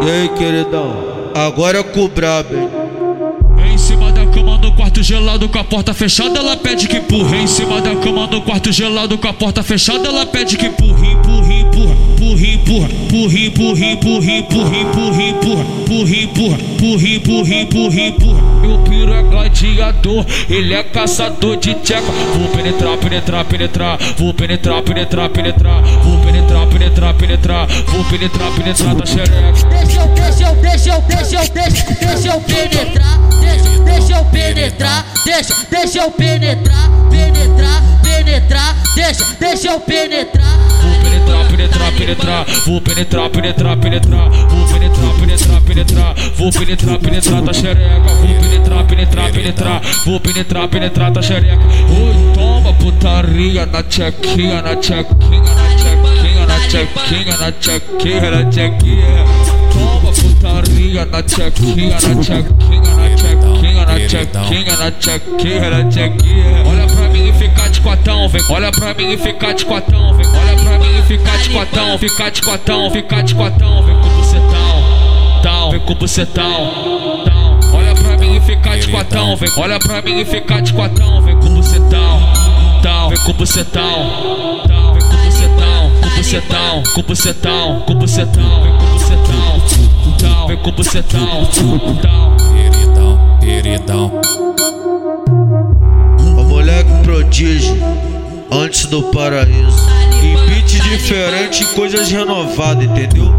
E aí, queridão? Agora é brabo, hein? Em cima da cama no quarto gelado com a porta fechada, ela pede que empurra. Em cima da cama no quarto gelado com a porta fechada, ela pede que empurra, empurra, empurra, empurra, empurra, empurra, empurra, empurra, empurra, empurra, empurra, empurra, empurra, empurra, empurra, empurra. Meu piro é gladiador, ele é caçador de tcheca. Vou penetrar, penetrar, penetrar, vou penetrar, penetrar, penetrar, vou penetrar, penetrar, penetrar, vou penetrar, penetrar da xereca. Deixa eu, deixa eu, deixa eu, deixa eu, deixa, deixa eu penetrar, deixa, deixa eu penetrar, deixa, deixa eu penetrar, penetrar, penetrar, deixa, deixa eu penetrar. Penetrar, penetrar, penetrar, vou penetrar, penetrar, penetrar, vou penetrar, penetrar, penetrar, vou penetrar, penetrar da xereca, vou penetrar, penetrar, penetrar, vou penetrar, penetrar da xereca. Oi, toma putaria na tchequinha, na tchequinha, na tchequinha, na tchequinha, na tchequinha, na tchequinha. Toma putaria na tchequinha, na tchequinha, na tchequinha, na tchequinha, na tchequinha, na tchequinha. Olha pra mim e fica de quatão, vem. Olha pra mim e fica de quatão, vem. Olha pra mim e fica de quatão, fica de quatão, fica de quatão, vem com bucetão, tal, vem com bucetão, tal. Olha pra mim e fica de quatão, vem. Olha pra mim e fica de quatão, vem com bucetão, tal, vem com bucetão, tal, vem com bucetão, com bucetão, com bucetão, com bucetão, vem com bucetão, tal, vem com bucetão, tal. Queridão, queridão. Antes do paraíso. Em beat diferente, coisas renovadas, entendeu?